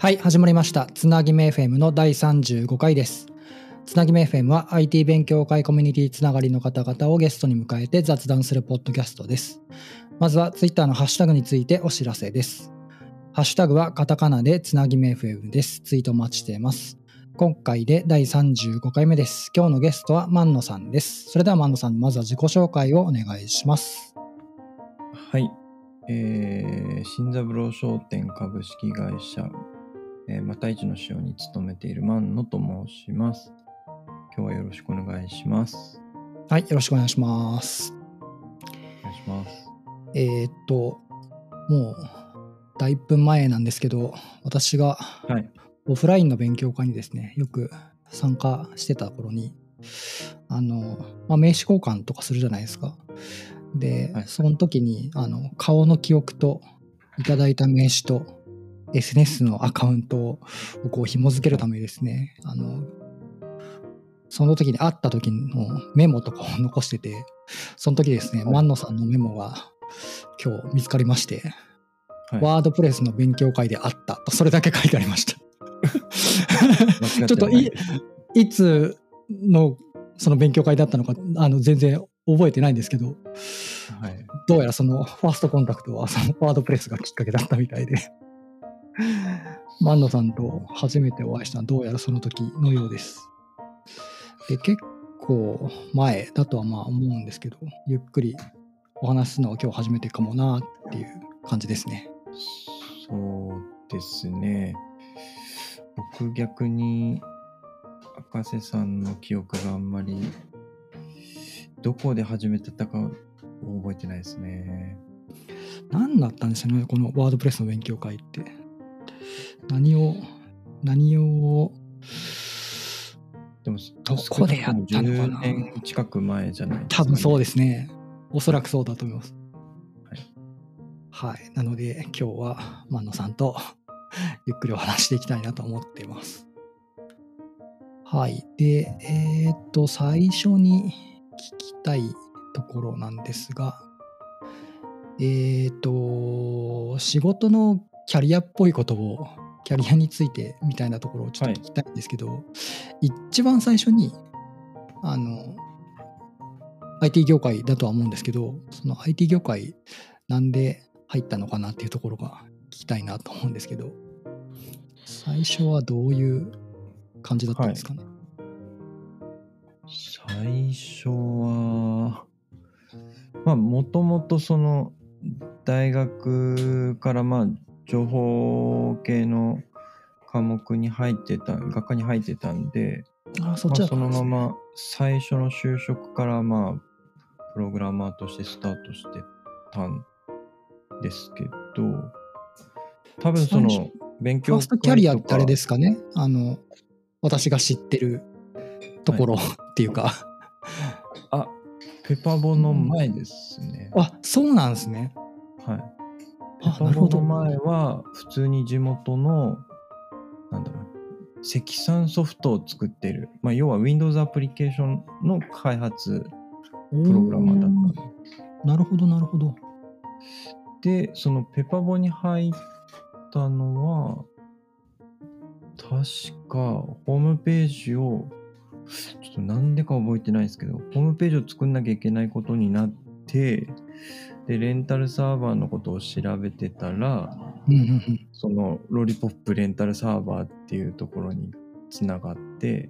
はい、始まりました。つなぎめ FM の第35回です。つなぎめ FM は IT 勉強会コミュニティつながりの方々をゲストに迎えて雑談するポッドキャストです。まずは Twitter のハッシュタグについてお知らせです。ハッシュタグはカタカナでつなぎめ FM です。ツイートお待ちしています。今回で第35回目です。今日のゲストは万野さんです。それでは万野さん、まずは自己紹介をお願いします。はい。えー、新三郎商店株式会社、えー、また一の仕様に勤めている万野と申します。今日はよろしくお願いします。はい、よろしくお願いします。お願いします。えーっと、もう、だいぶ前なんですけど、私がはい。オフラインの勉強会にですね、よく参加してた頃に、あの、まあ、名刺交換とかするじゃないですか。で、はいその時に、あの、顔の記憶と、いただいた名刺と、SNS のアカウントをこう紐付けるためにですね、あの、その時に会った時のメモとかを残してて、その時ですね、はい万野さんのメモが今日見つかりまして、はいワードプレスの勉強会であったと、それだけ書いてありました。ちょっといいつのその勉強会だったのかあの全然覚えてないんですけどはい。どうやらそのファーストコンタクトはそのワードプレスがきっかけだったみたいで 万野さんと初めてお会いしたのはどうやらその時のようですで結構前だとはまあ思うんですけどゆっくりお話しするのは今日初めてかもなっていう感じですねそうですね。僕逆に、赤瀬さんの記憶があんまり、どこで始めてたか覚えてないですね。何だったんですよねこのワードプレスの勉強会って何を何を？でも、どこでやったのかな？10年近く前じゃないです多分そうでですね。おそらくそうだと思います。はい。はい。なので、今日は万野さんと ゆっくりお話していきたいなと思っています。はい。で、えーっと、最初に聞きたいところなんですが、えーっと、仕事のキャリアっぽいことを、キャリアについてみたいなところをちょっと聞きたいんですけど、一番最初に、あの、IT 業界だとは思うんですけど、その IT 業界なんで入ったのかなっていうところが聞きたいなと思うんですけど、最初はどういう感じだったんですかね？最初は、まあ、もともとその、大学からまあ、情報系の科目に入ってた、学科に入ってたんで、あそっちだったんですね。のまま最初の就職からまあプログラマーとしてスタートしてたんですけど多分その勉ファ強ーストキャリアってあれすですかね。あの、私が知ってるところっていうか、あペパボの前ですね、あ、そうなんですね。はいあ、ペパなるほど。ボの前は普通に地元のなんだろう積算ソフトを作ってる、まあ、要は Windows アプリケーションの開発プログラマーだったなるほど、なるほど。で、そのペパボに入ったのは、確かホームページを、ちょっとなんでか覚えてないですけど、ホームページを作んなきゃいけないことになって、で、レンタルサーバーのことを調べてたら、そのロリポップレンタルサーバーっていうところにつながって、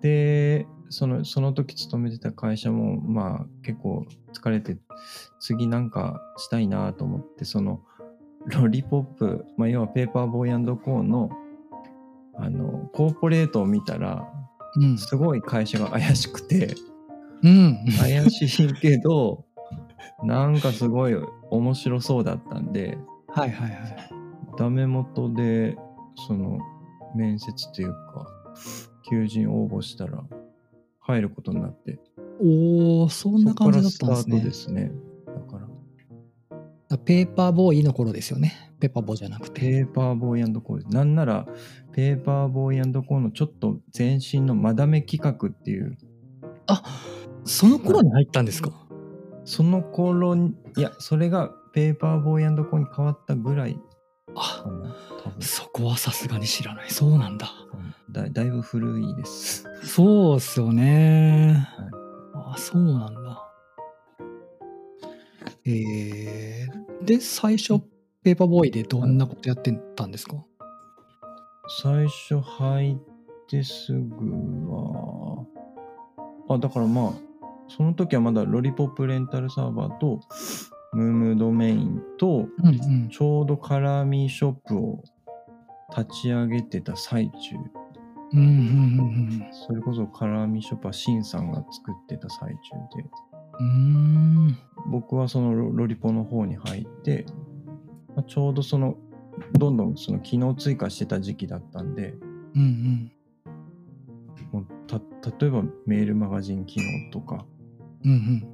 で、その、その時勤めてた会社も、まあ結構疲れて、次なんかしたいなと思って、その、ロリポップ、まあ要はペーパーボーイコーの、あの、コーポレートを見たら、うん。すごい会社が怪しくて、うん。怪しいけど、なんかすごい面白そうだったんで、はいはいはい。ダメ元で、その、面接というか、求人応募したら、入ることになって、おー、そんな感じだったんですねで。すね。だから、ペーパーボーイの頃ですよね。ペッパーボーじゃなくて。ペーパーボーイコー。なんなら、ペーパーボーイコーのちょっと前身のマダメ企画っていう、あその頃に入ったんですか？その頃に、いや、それがペーパーボーイコーに変わったぐらいあそこはさすがに知らない。そうなんだ。だだいぶ古いです。そうっすよね、はい。あそうなんだ。えー、で最初ペーパーボーイでどんなことやってたんですか、最初入ってすぐは、あ、だからまあ、その時はまだロリポップレンタルサーバーと、ムームドメインと、うんうん。ちょうどカラーミーショップを立ち上げてた最中。うんうんうんそれこそカラーミーショップはシンさんが作ってた最中で、うんうん。僕はそのロロリポの方に入って、まあちょうどその、どんどんその機能追加してた時期だったんで、うんうん。もうた例えばメールマガジン機能とか、うんうん。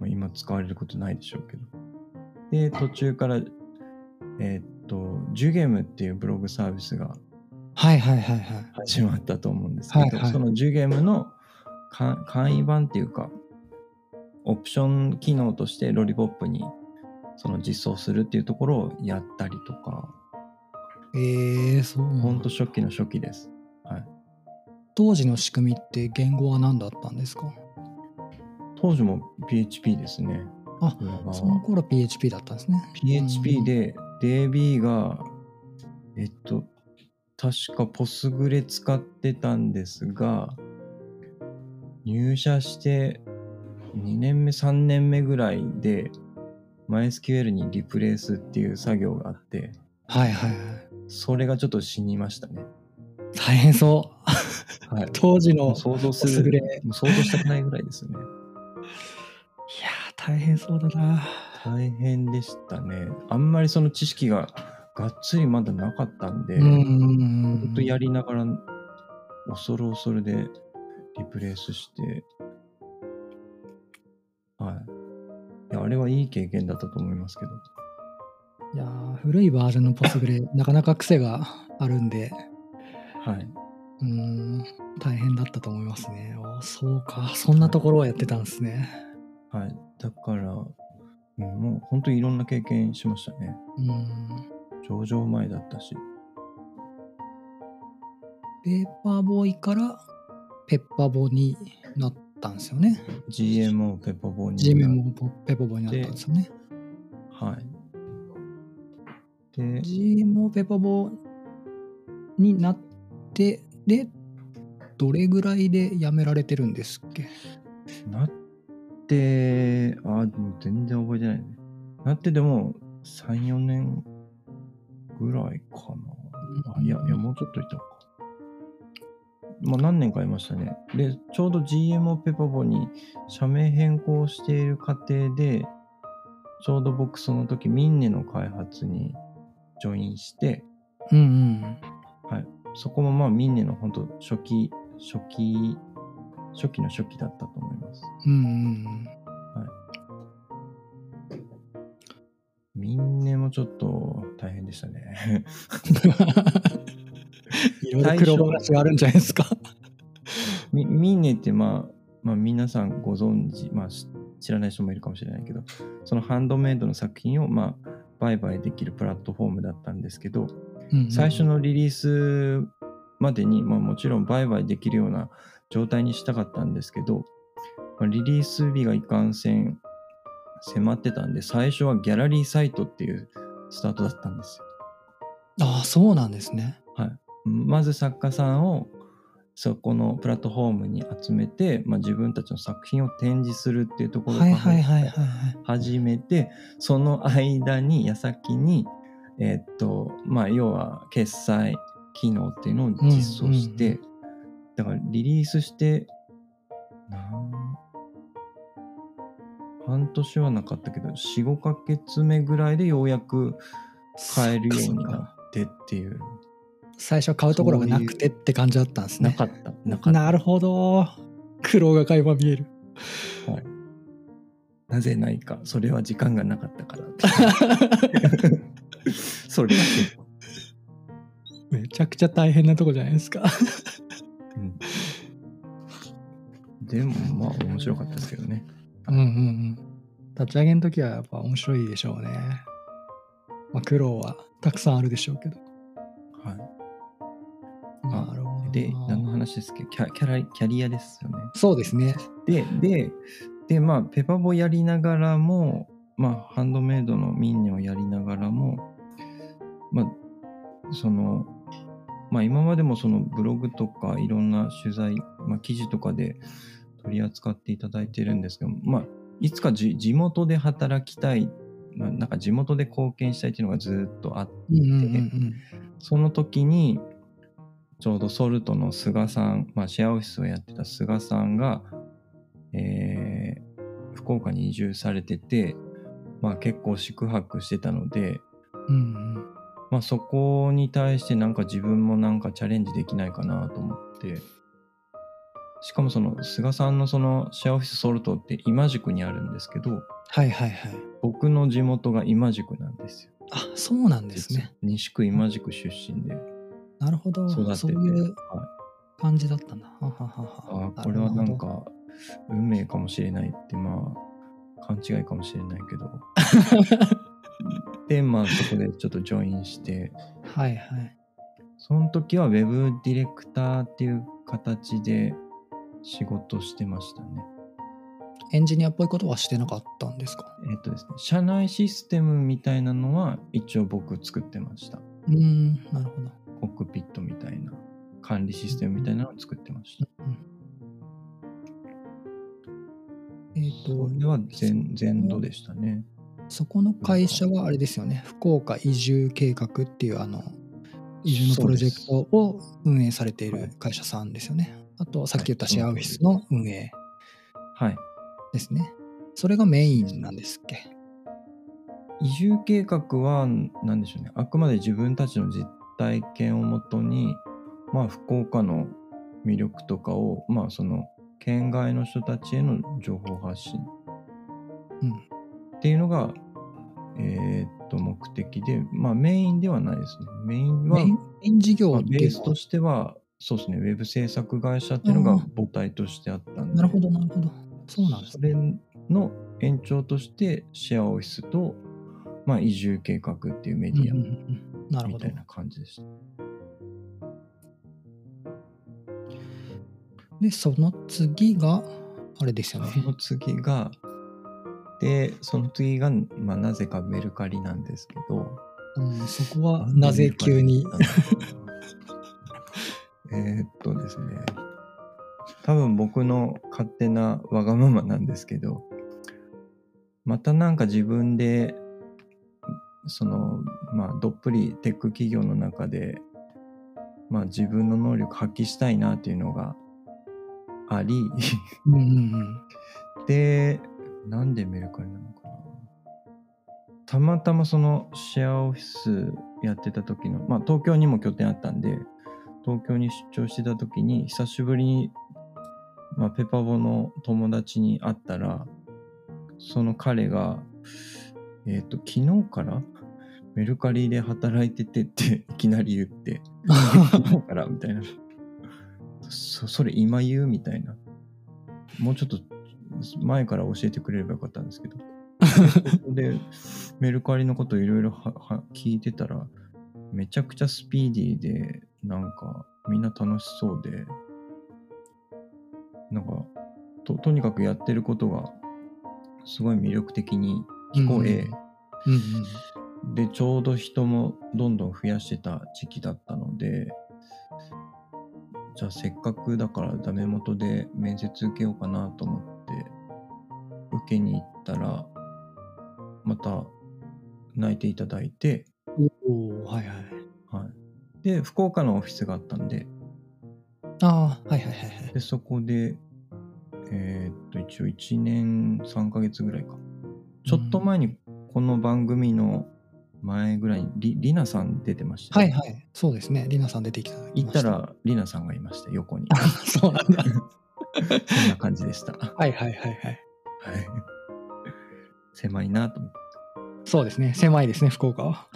まあ、今使われることないでしょうけど。で、途中から、えーっと、ジュゲムっていうブログサービスがはいはいはいはい。始まったと思うんですけど、はいはい。そのジュゲムのか簡易版っていうか、オプション機能としてロリポップにその実装するっていうところをやったりとか、えー、そうほんと初期の初期です。当時の仕組みって言語は何だったんですか？当時も PHP ですね。あその頃 PHP だったんですね PHP で DB が、えっと、確かポスグレ使ってたんですが、入社して2年目、3年目ぐらいで MySQL にリプレイスっていう作業があって、はいはいはいそれがちょっと死にましたね。大変そはい。う 当時ものう想像する、想像したくないぐらいですよね。大変そうだな大変でしたね。あんまりその知識ががっつりまだなかったんで、うんうんうんほんとやりながら恐る恐るでリプレイスして、はい。いや、あれはいい経験だったと思いますけど。いやー古いバージョンのポスグレ なかなか癖があるんではい。うーん大変だったと思いますねおそうかそんなところをやってたんですねはい。だから、うん、もう本当にいろんな経験しましたね。うん上場前だったし。ペーパーボーイからペッパーボーになったんですよね GMO ペッパーボーに。GM もペッパーボーになったんですよねはい。で、GMO ペッパーボーになってでどれぐらいで辞められてるんですっけ？なって、あ、でも全然覚えてないね。なってでも3、4年ぐらいかな。あいや、いや、もうちょっといたか。まあ何年かいましたね。で、ちょうど GMO ペパボに社名変更している過程で、ちょうど僕その時ミンネの開発にジョインして、うんうんそこもまあミンネの本当初期、初期、初期の初期だったと思います。うんうんミンネもちょっと大変でしたね。いろいろ黒話があるんじゃないですかミミンネってまあ、まあ皆さんご存知、まあし知らない人もいるかもしれないけど、そのハンドメイドの作品をまあ売買できるプラットフォームだったんですけど、うんうん最初のリリースまでに、まあ、もちろん売買できるような状態にしたかったんですけど、まあリリース日がいかんせん迫ってたんで、最初はギャラリーサイトっていうスタートだったんですよ。ああそうなんですね。まず作家さんをそこのプラットフォームに集めて、まあ、自分たちの作品を展示するっていうところはいからはいはいはいはい。始めて、その間に、矢先に、えーっと、まあ、要は決済機能っていうのを実装して、うんうんだからリリースして、なん半年はなかったけど、4、5ヶ月目ぐらいでようやく買えるようになってっていう。最初買うところがなくてって感じだったんですねなかった。なかった。なるほど苦労が垣間見えるはい。なぜないか。それは時間がなかったから。それだけ。めちゃくちゃ大変なとこじゃないですかうんでもまあ面白かったですけどね。うんうんうん立ち上げの時はやっぱ面白いでしょうねまあ、苦労はたくさんあるでしょうけど。はい。なるほどな。で、何の話ですっけ？キャキャラキャリアですよね。そうですね。で、で、で、まあ、ペパボやりながらも、まあ、ハンドメイドのミンネをやりながらも、まあ、その、まあ、今までもそのブログとかいろんな取材、まあ、記事とかで取り扱っていただいてるんですけど、まあ、いつかじ地元で働きたい、まあ、なんか地元で貢献したいっていうのがずっとあって、うんうんうんうん。その時に、ちょうどソルトの菅さん、まあ、シェアオフィスをやってた菅さんが、えー福岡に移住されてて、まあ、結構宿泊してたので、うんうん。まあ、そこに対してなんか自分もなんかチャレンジできないかなと思って、しかもその菅さんのそのシェアオフィスソルトって今宿にあるんですけど、はいはいはい。僕の地元が今宿なんですよ。あ、そうなんですね。西区今宿出身で。なるほど。育ててそういうはい感じだったんだ。ははああ、これはなん。か、運命かもしれないって、まあ、勘違いかもしれないけど。で、まあ、そこでちょっとジョインして、はいはい。その時は Web ディレクターっていう形で仕事してましたね。エンジニアっぽいことはしてなかったんですか？えっとですね、社内システムみたいなのは一応僕作ってました。うーん、なるほど。コックピットみたいな、管理システムみたいなのを作ってました。うんえっ、と、それは全全土でしたね。そこの会社はあれですよね、福岡移住計画っていうあの移住のプロジェクトを運営されている会社さんですよね。あと、さっき言ったシェアオフィスの運営はい。ですね。それがメインなんですっけ？移住計画は何でしょうねあくまで自分たちの実体験をもとにまあ福岡の魅力とかをまあその県外の人たちへの情報発信うん。っていうのがえーっと目的でまあメインではないですねメインはメイン事業ベースとしてはそうですねウェブ制作会社っていうのがうん母体としてあったんでなるほど、なるほど。そうなんですね。それの延長としてシェアオフィスと、まあ、移住計画っていうメディアみたい。な感じでした。で、その次が、あれですよね。その次が、で、その次が、まあ、なぜかメルカリなんですけど、うん、そこはなぜ急に？えーっとですね、多分僕の勝手なわがままなんですけど、またなんか自分で、その、まあ、どっぷりテック企業の中で、まあ、自分の能力発揮したいなっていうのがあり、うんうんうん。で、なんでメルカリなのかな。たまたまそのシェアオフィスやってた時の、まあ東京にも拠点あったんで、東京に出張してた時に久しぶりに、まあペパボの友達に会ったら、その彼が、えっ、と、昨日からメルカリで働いててっていきなり言って、昨日からみたいな。そそれ今言うみたいな。もうちょっと前から教えてくれればよかったんですけど。で、メルカリのこといろいろ聞いてたら、めちゃくちゃスピーディーで、なんかみんな楽しそうで、なんかと、とにかくやってることがすごい魅力的に聞こえ、うんうん。で、ちょうど人もどんどん増やしてた時期だったので、じゃあせっかくだからダメ元で面接受けようかなと思って、受けに行ったら、また泣いていただいて、おおはいはい。はい。で、福岡のオフィスがあったんで、ああ、はいはいはいはい。で、そこで、えーっと、一応1年3ヶ月ぐらいか。ちょっと前にこの番組の前ぐらいにり、りなさん出てましたよね、はいはい。そうですね。りなさん出てきた。行った。ら、りなさんがいました、横に。そうなんだ。そんな感じでした。ははいはいはいはい。い。狭いなと思って。そうですね。狭いですね、福岡は。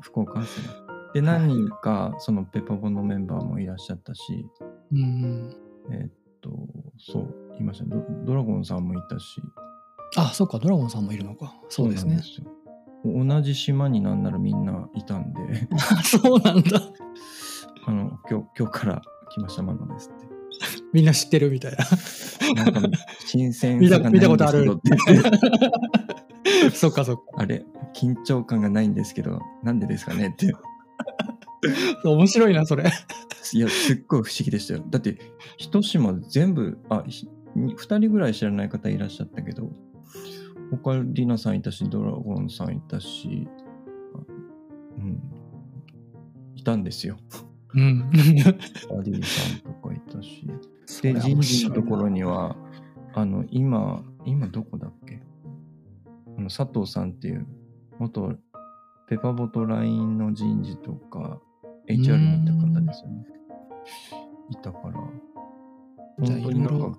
福岡は狭い。で、何人か、そのペパボのメンバーもいらっしゃったし、うん。えーっと、そう、いましたねド。ドラゴンさんもいたし、あ、そうか、ドラゴンさんもいるのか。そうですね。すよ同じ島になんならみんないたんで そうなんだ。あの今日今日から来ましたマナですってみんな知ってるみたいな。なんか新鮮さがないんですけど見たことあるそっかそっか。あれ緊張感がないんですけどなんでですかねって面白いな、それ。いやすっごい不思議でしたよだって一島全部あひに2人ぐらい知らない方いらっしゃったけど他リナさんいたしドラゴンさんいたしあうんいたんですようん。アディさんとかいたし。で人事のところにはあの今今どこだっけ？あの佐藤さんっていう元ペパボト LINE の人事とか HR にいた方ですよね。いたから。本当になんか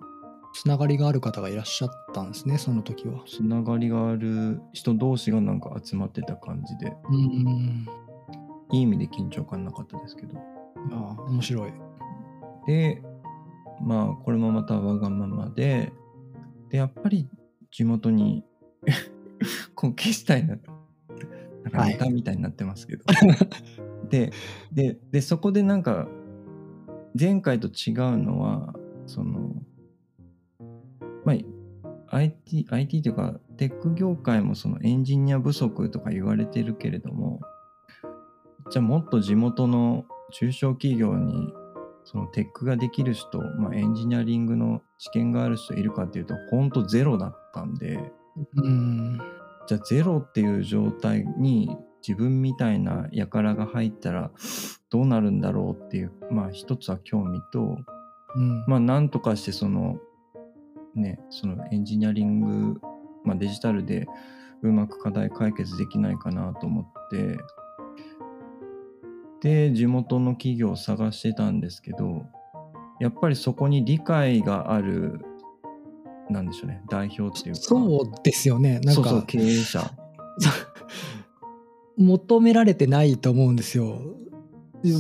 つながりがある方がいらっしゃったんですね、その時は。つながりがある人同士がなんか集まってた感じで。うん。いい意味で緊張感なかったですけどああ、面白い。でまあこれもまたわがままででやっぱり地元に 貢献したいなとなんかみたいになってますけど、でででそこでなんか前回と違うのはそのまあ IT, IT というかテック業界もそのエンジニア不足とか言われてるけれどもじゃあもっと地元の中小企業にそのテックができる人、まあ、エンジニアリングの知見がある人いるかっていうとほんとゼロだったんでうん。じゃあゼロっていう状態に自分みたいな輩が入ったらどうなるんだろうっていうまあ一つは興味とうん。まあなんとかしてそのねそのエンジニアリング、まあ、デジタルでうまく課題解決できないかなと思ってで地元の企業を探してたんですけどやっぱりそこに理解があるなんでしょうね代表っていうかそうですよね。なんかそうそう経営者 求められてないと思うんですよ。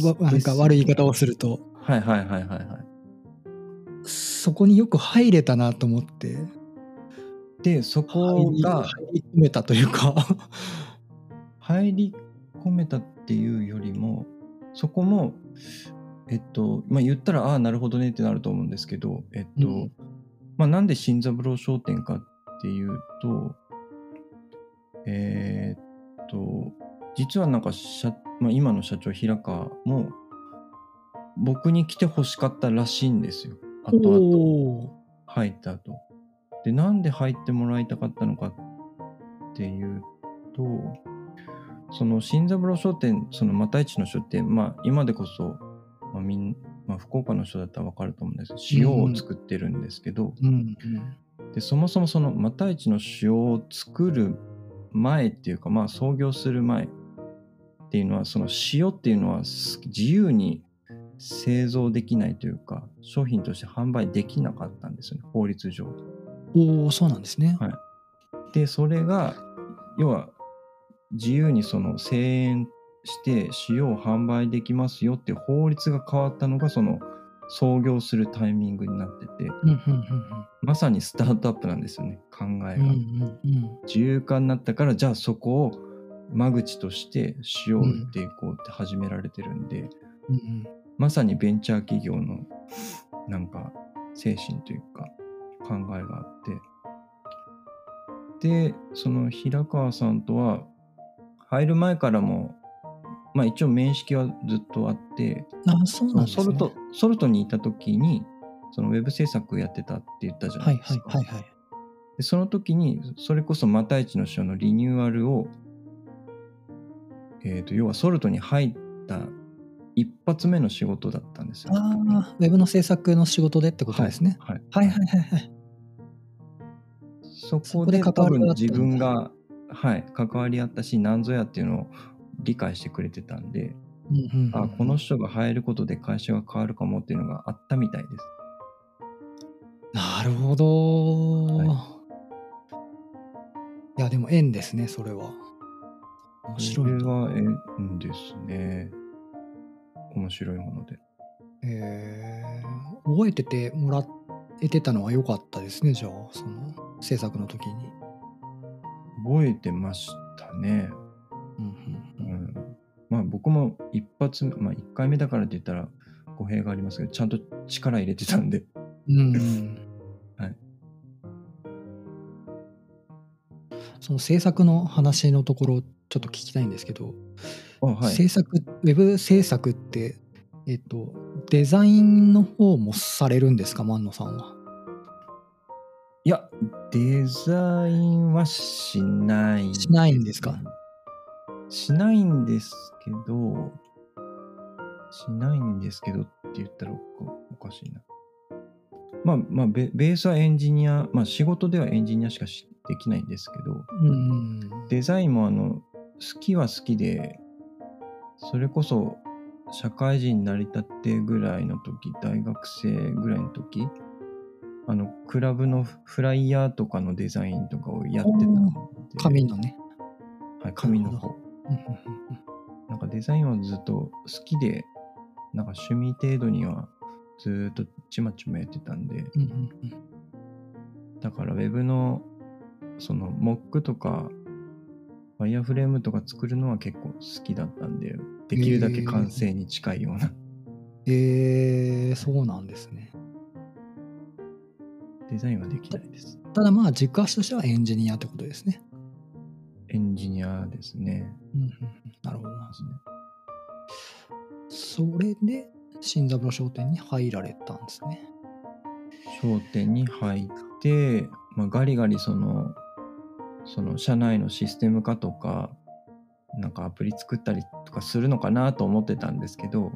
わなんか悪い言い方をすると。はいはいはいはいはいそこによく入れたなと思って。でそこが入り込めたというか。入り込めたっていうよりもそこもえっとまあ言ったらああなるほどねってなると思うんですけどえっと、うん。まあなんで新三郎商店かっていうとえーっと実はなんか社、まあ、今の社長平川も僕に来て欲しかったらしいんですよ。後々。入った後。でなんで入ってもらいたかったのかっていうとその新三郎商店その又市の書店まあ今でこそ、まあみんまあ、福岡の人だったら分かると思うんですけど塩を作ってるんですけど、うんでそもそもその又市の塩を作る前っていうかまあ創業する前っていうのはその塩っていうのはす自由に製造できないというか商品として販売できなかったんですよね法律上。おおそうなんですね。はいでそれが要は自由にその声援して塩を販売できますよって法律が変わったのがその創業するタイミングになっててまさにスタートアップなんですよね考えが。うんうんうん。自由化になったからじゃあそこを間口として塩を売っていこうって始められてるんで、うんうん。まさにベンチャー企業のなんか精神というか考えがあって。でその平川さんとは入る前からもまあ一応面識はずっとあってあそうなんですね。ソルトソルトにいた時にそのウェブ制作やってたって言ったじゃなはいいですか。はいはいはい。でその時にそれこそ又市の書のリニューアルを、えー、と要はソルトに入った一発目の仕事だったんですよ。ああ、ウェブの制作の仕事でってことですね。はい、はいはいはいはい。そそこで多分自分が、はい、関わりあったし何ぞやっていうのを理解してくれてたんで、うんうんうん。あこの人が入ることで会社が変わるかもっていうのがあったみたいです。なるほど、、はい。やでも縁ですねそれは。面白いなそれは縁ですね。面白いもので。えー。覚えててもらえてたのは良かったですねじゃあその制作の時に覚えてましたね。うんうんうん、まあ僕も一発目、まあ1回目だからって言ったら語弊がありますけど、ちゃんと力入れてたんで。うんうん はいその制作の話のところちょっと聞きたいんですけど、あはい。制作ウェブ制作って、えっと、デザインの方もされるんですか？万野さんは。いや、デザインはしない。しないんですか？しないんですけど、しないんですけどって言ったらおかしいな。まあまあベ、ベースはエンジニア、まあ仕事ではエンジニアしかしできないんですけど、うんうんデザインもあの、好きは好きで、それこそ社会人になりたてぐらいの時、大学生ぐらいの時、あの、クラブのフライヤーとかのデザインとかをやってたんで。紙のね。はい、紙の方。なんかデザインはずっと好きで、なんか趣味程度にはずーっとちまちまやってたんで、うんうんうんだから Web のその Mock とか、ワイヤーフレームとか作るのは結構好きだったんで、できるだけ完成に近いようなえー、そうなんですね。デザインはできないです。ただまあ軸足としてはエンジニアってことですね。エンジニアですね。うんなるほどな。それで新三郎商店に入られたんですね。商店に入って、まあ、ガリガリその、その社内のシステム化とか、なんかアプリ作ったりとかするのかなと思ってたんですけど、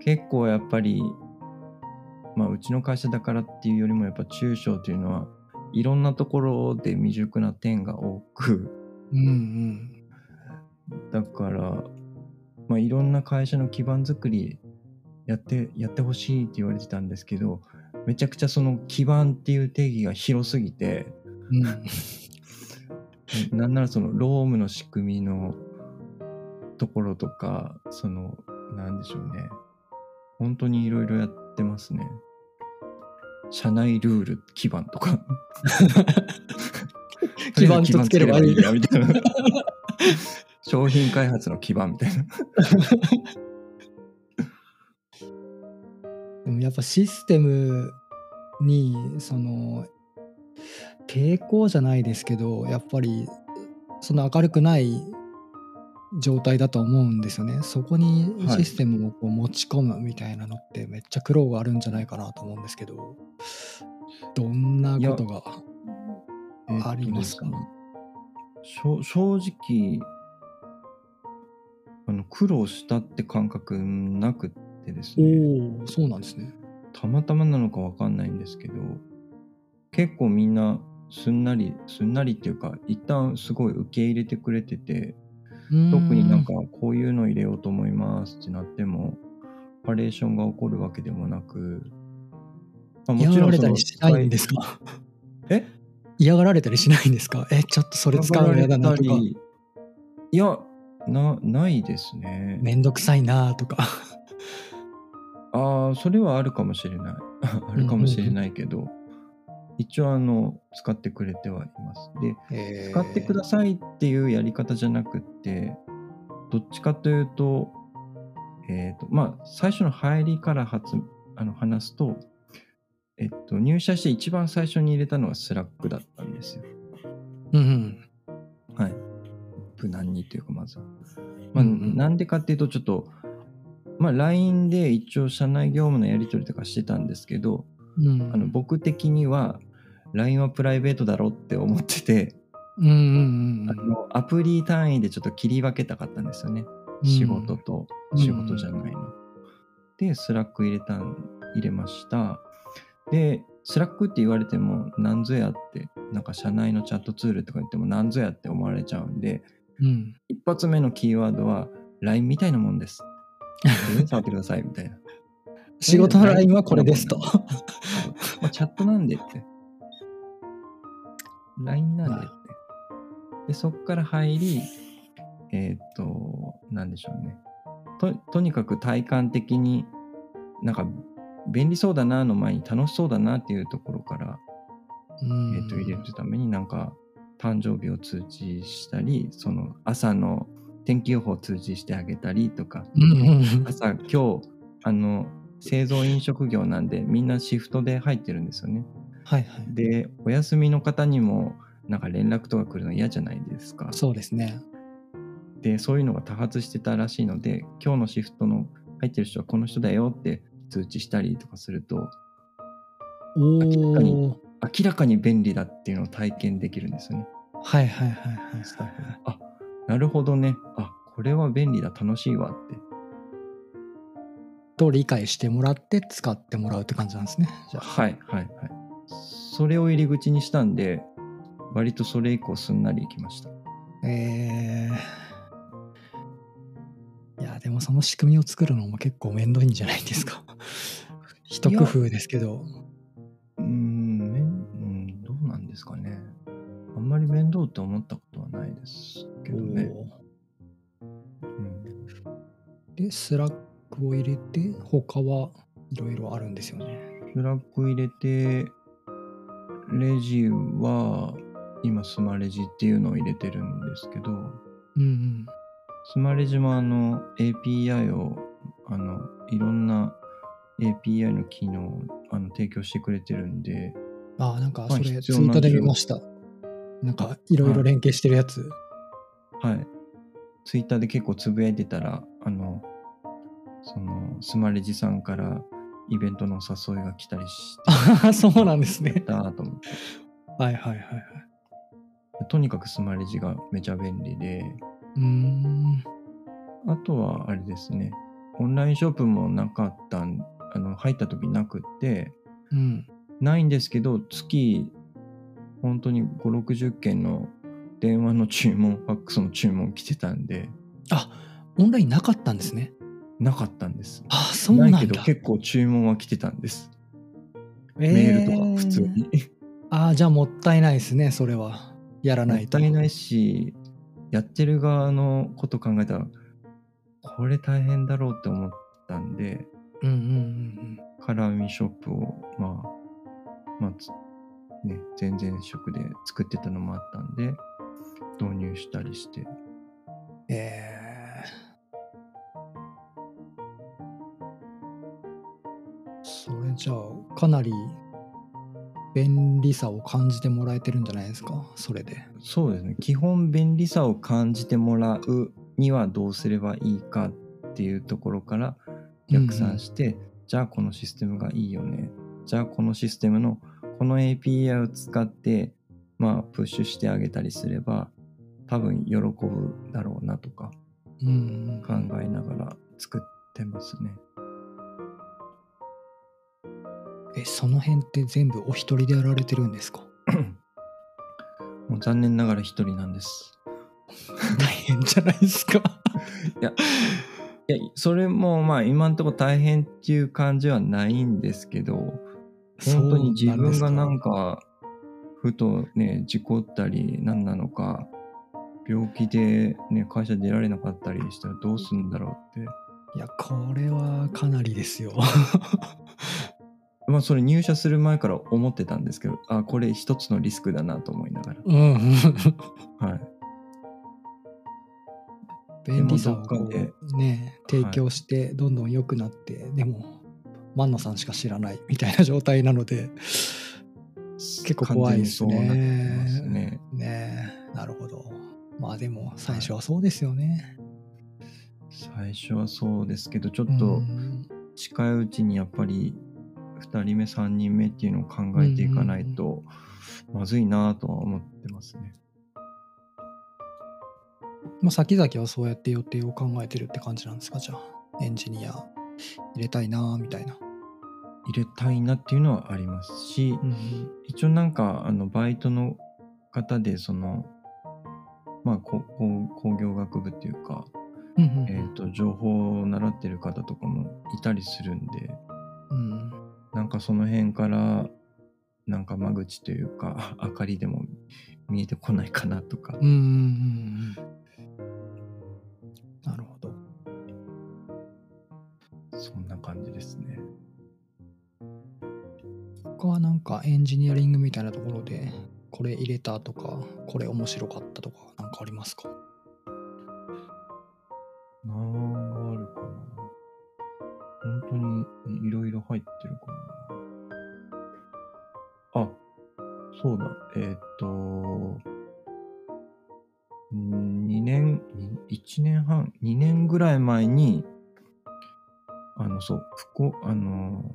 結構やっぱり、まあうちの会社だからっていうよりもやっぱ中小というのはいろんなところで未熟な点が多く、うんうん。だから、まあいろんな会社の基盤作りやって、やってほしいって言われてたんですけど、めちゃくちゃその基盤っていう定義が広すぎて、うん、なんならそのロームの仕組みのところとか、その、なんでしょうね。本当にいろいろやってますね。社内ルール基盤とか。基盤とつければいいやみたいな。商品開発の基盤みたいな。でもやっぱシステムにその抵抗じゃないですけどやっぱりその明るくない状態だと思うんですよね。そこにはい。システムをこう持ち込むみたいなのってめっちゃ苦労があるんじゃないかなと思うんですけどどんなことがありますか？えっとね正直、あの苦労したって感覚なくってですね。おおそうなんですね。たまたまなのかわかんないんですけど、結構みんなすんなり、すんなりっていうか、一旦すごい受け入れてくれてて、特になんかこういうの入れようと思いますってなっても、パレーションが起こるわけでもなく、まあ嫌がられたそのりしないんですか？え？嫌がられたりしないんですか？えちょっとそれ使うの嫌だなとか。いや、な、ないですね。めんどくさいなとか。ああ、それはあるかもしれない。あるかもしれないけど、一応あの、使ってくれてはいます。で、使ってくださいっていうやり方じゃなくって、どっちかというと、えっ、と、まあ、最初の入りから発あの話すと、えっと、入社して一番最初に入れたのは Slack だったんですよ。うんうんはい。無難にというか、まず。まあ、なんでかっていうと、ちょっと、まあ、LINE で一応社内業務のやり取りとかしてたんですけど、うんあの僕的には LINE はプライベートだろって思ってて、うんうんあのアプリ単位でちょっと切り分けたかったんですよね。うん仕事とうん仕事じゃないの。で、 Slack 入れたん、入れました。で、 Slack って言われても何ぞやって、なんか社内のチャットツールとか言っても何ぞやって思われちゃうんで、うん一発目のキーワードは LINE みたいなもんです。で触ってくださいみたいな。仕事の LINE はこれですと。まあ、チャットなんでって。LINE なんでって。で、そっから入り、えーっと、なんでしょうね。と、とにかく体感的になんか便利そうだなの前に楽しそうだなっていうところから、うんえーっと、入れるためになんか誕生日を通知したりその朝の天気予報を通知してあげたりとか朝今日あの製造飲食業なんでみんなシフトで入ってるんですよね。はいはい。でお休みの方にもなんか連絡とか来るの嫌じゃないですか。そうですね。でそういうのが多発してたらしいので今日のシフトの入ってる人はこの人だよって通知したりとかするとお明らかにお。明らかに便利だっていうのを体験できるんですよね。はいはいはいはいスタッフがあなるほどねあこれは便利だ楽しいわってと理解してもらって使ってもらうって感じなんですね。じゃあ。はいはいはいそれを入り口にしたんで割とそれ以降すんなりいきましたえー、いやでもその仕組みを作るのも結構面倒いんじゃないですか。一工夫ですけど。うーんめんうんどうなんですかねあんまり面倒って思ったことはないですけどね、おーうん、でスラックを入れて他はいろいろあるんですよね。 Slack 入れてレジは今スマレジっていうのを入れてるんですけどうんうん。スマレジもあの API をあのいろんな API の機能をあの提供してくれてるんでああなんかまあそれツイートで見ました。なんかいろいろ連携してるやつ。はいツイッターで結構つぶやいてたらあのそのスマレジさんからイベントのお誘いが来たりしああ そうなんですね。たと思ってはいはいはいはい。とにかくスマレジがめちゃ便利でうーん。あとはあれですねオンラインショップもなかったんあの入った時なくってうん。ないんですけど月本当に560件の電話の注文ファックスの注文来てたんであオンラインなかったんですね。なかったんですあそうなんだ。ないけど結構注文は来てたんです、えーメールとか普通にああじゃあもったいないですねそれは。やらもないと。ったいないしやってる側のこと考えたらこれ大変だろうって思ったんでうんうんうんカラーミショップをまあまあつね全然職で作ってたのもあったんで導入したりしてうん。えー、じゃあかなり便利さを感じてもらえてるんじゃないですか？それで。そうですね。基本便利さを感じてもらうにはどうすればいいかっていうところから逆算して、じゃあこのシステムがいいよね。じゃあこのシステムのこの API を使ってまあプッシュしてあげたりすれば多分喜ぶだろうなとかうんうん。考えながら作ってますね。えその辺って全部お一人でやられてるんですか？もう残念ながら一人なんです。大変じゃないですか？いや、それもまあ今んとこ大変っていう感じはないんですけど、本当に自分がなんか、ふとね、事故ったり何なのか、病気でね、会社出られなかったりしたらどうするんだろうって。いやこれはかなりですよ。まあそれ入社する前から思ってたんですけど、あ、これ一つのリスクだなと思いながら。うんうん。はい。便利さをね提供してどんどん良くなって、でも万野さんしか知らないみたいな状態なので結構怖いですね。すね。ねえなるほど。まあでも最初はそうですよね。最初はそうですけど、ちょっうとん近いうちにやっぱり2人目3人目っていうのを考えていかないとまずいなとは思ってますね。まあ、先々はそうやって予定を考えてるって感じなんですかじゃあ。エンジニア入れたいなみたいな。入れたいなっていうのはありますし、うん一応なんかあのバイトの方でそのまあ工業学部っていうか、うんうんえー、と情報を習ってる方とかもいたりするんでうんなんかその辺からなんか間口というか 明かりでも見えてこないかなとかうんうんうんうんなるほど。そんな感じですね。他はなんかエンジニアリングみたいなところでこれ入れたとか、これ面白かったとか、なんかありますか？な入ってるかな。あ、そうだ。えーっと、2年、1年半、2年ぐらい前に、あの、そう、ふこ、あの、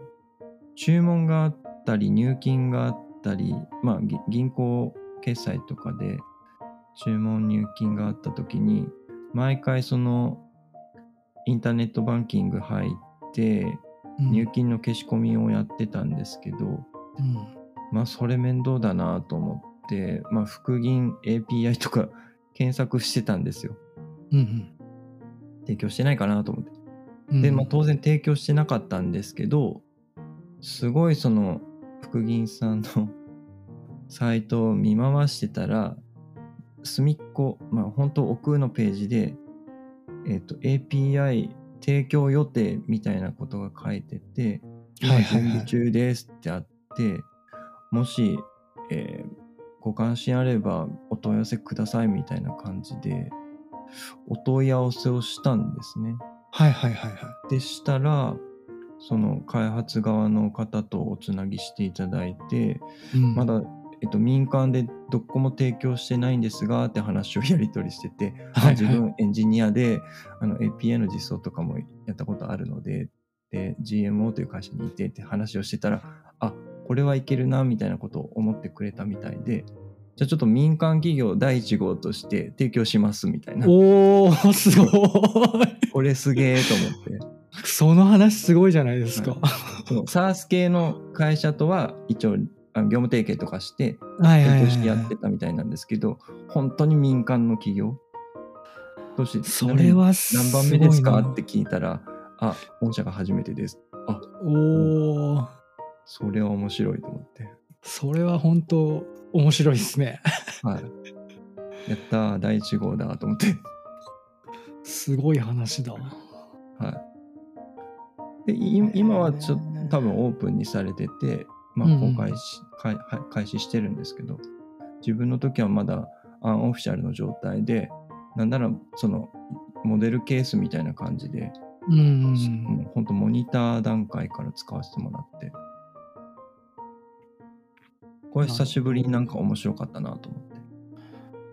注文があったり、入金があったり、まあ、銀行決済とかで注文入金があった時に、毎回その、インターネットバンキング入って、入金の消し込みをやってたんですけど、うん。まあそれ面倒だなと思って、まあ復銀 API とか 検索してたんですよ。うん提供してないかなと思って。うん。で、まあ当然提供してなかったんですけど、すごいその福銀さんの サイトを見回してたら、隅っこ、まあ本当奥のページで、えっ、と API 提供予定みたいなことが書いてて、今はい準備中ですってあって、もし、えーご関心あればお問い合わせくださいみたいな感じで、お問い合わせをしたんですね。はいはいはいはでしたら、その開発側の方とおつなぎしていただいて、い。うんまだ、えっと、民間でどこも提供してないんですがって話をやり取りしてて、あはいはい自分エンジニアであの API の実装とかもやったことあるので、で、GMO という会社にいてって話をしてたら、あ、これはいけるなみたいなことを思ってくれたみたいで、じゃあちょっと民間企業第1号として提供しますみたいな。おー、すごい。これすげえと思って。その話すごいじゃないですか。その SARS 系の会社とは一応あ業務提携とかしてはいしてやってたみたいなんですけど、本当に民間の企業？としてそれは何番目ですか？って聞いたら、あ、御社が初めてです。あ、おー、それは面白いと思って。それは本当面白いですね。はい。やったー、第1号だと思って。すごい話だ。はい。で、い今はちょっと多分オープンにされてて、まあ、うんうん公開し、開はい開始してるんですけど、自分の時はまだアンオフィシャルの状態で、なんならそのモデルケースみたいな感じで、うんもう本当モニター段階から使わせてもらって、これ久しぶりになんか面白かったなと思って。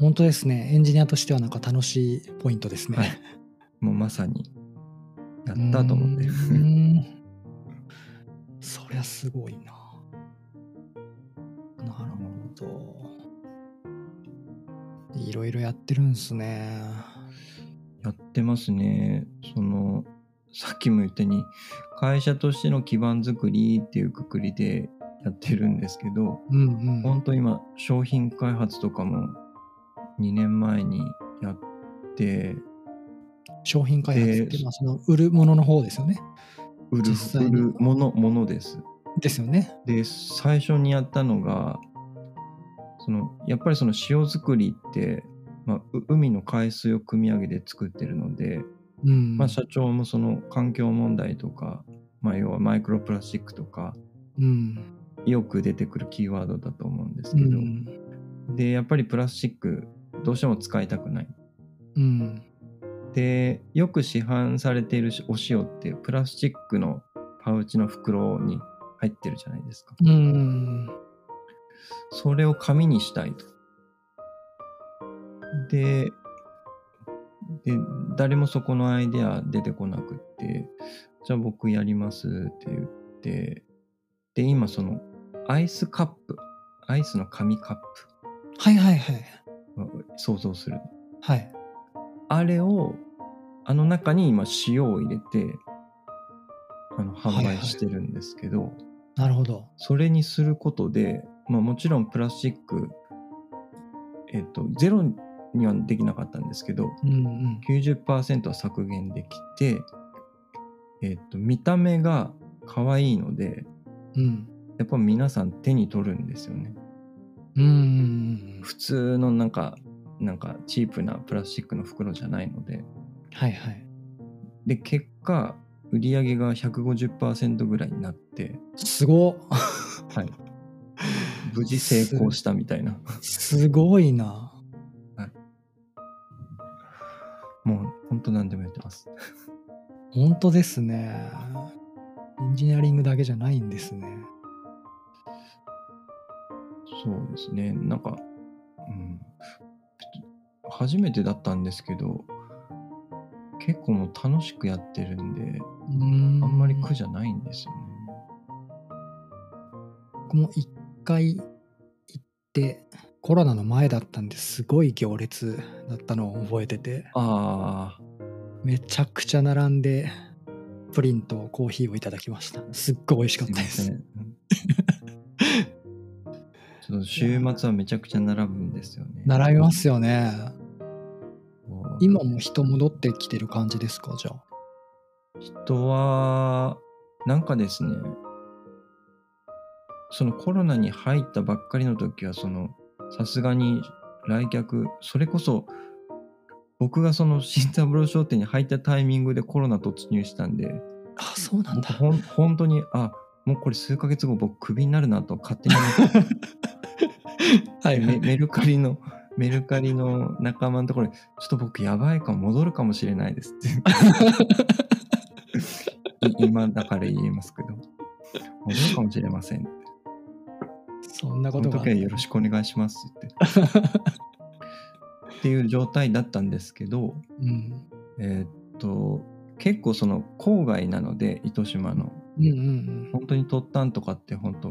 本当ですね。エンジニアとしてはなんか楽しいポイントですね。はいもうまさに、やったと思ってう。ーんそりゃすごいな。なるほど。いろいろやってるんすね。やってますね。その、さっきも言ったように、会社としての基盤作りっていうくくりでやってるんですけど、うんうん。本当今、商品開発とかも2年前にやって、商品開発って、その売るものの方ですよね。売る実際に売るものものです。ですよね。で、最初にやったのが、そのやっぱりその塩作りって、まあ、う海の海水を汲み上げて作ってるので、うん。まあ、社長もその環境問題とか、まあ、要はマイクロプラスチックとかうん。よく出てくるキーワードだと思うんですうけど、ん。でやっぱりプラスチックどうしても使いたくないうん。でよく市販されているお塩ってプラスチックのパウチの袋に入ってるじゃないですかうん。それを紙にしたいとでで誰もそこのアイデア出てこなくってじゃあ僕やりますって言ってで今そのアイスカップアイスの紙カッはいはいはい。想像するはい。あれをあの中に今塩を入れてあの販はいはい売してるんですけど、なるほど。それにすることで、まあ、もちろんプラスチック、えっと、ゼロにはできなかったんですけどうんうん。90%は削減できて、えっと、見た目が可愛いのでうん。やっぱ皆さん手に取るんですよねうん。普通のなんかなんかチープなプラスチックの袋じゃないのではいはい。で結果売り上げが150%ぐらいになって、すごっ。はい、無事成功したみたいな。すごいな。もう本当何でもやってます。本当ですね。エンジニアリングだけじゃないんですね。そうですね。なんか、うん。初めてだったんですけど、結構もう楽しくやってるんで、うんあんまり苦じゃないんですよね。僕も一回行って、コロナの前だったんですごい行列だったのを覚えてて、ああ、めちゃくちゃ並んで、プリンとコーヒーをいただきました。すっごい美味しかったです 週末はめちゃくちゃ並ぶんですよね。並びますよね。今も人戻ってきてる感じですか？じゃあ。人は、なんかですね、そのコロナに入ったばっかりの時は、その、さすがに来客、それこそ、僕がその新三郎商店に入ったタイミングでコロナ突入したんで、あ、そうなんだ。僕ほん本当に、あ、もうこれ数ヶ月後僕クビになるなと勝手に思って はいメメルカリの、メルカリの仲間のところに、ちょっと僕やばいかも、戻るかもしれないですって。い今だから言えますけど、戻るかもしれませんって。そんなことが時はよろしくお願いしますって言って。いう状態だったんですけど、うん。えーっと、結構その郊外なので、糸島の。うんうんうん。本当に突端とかって本当、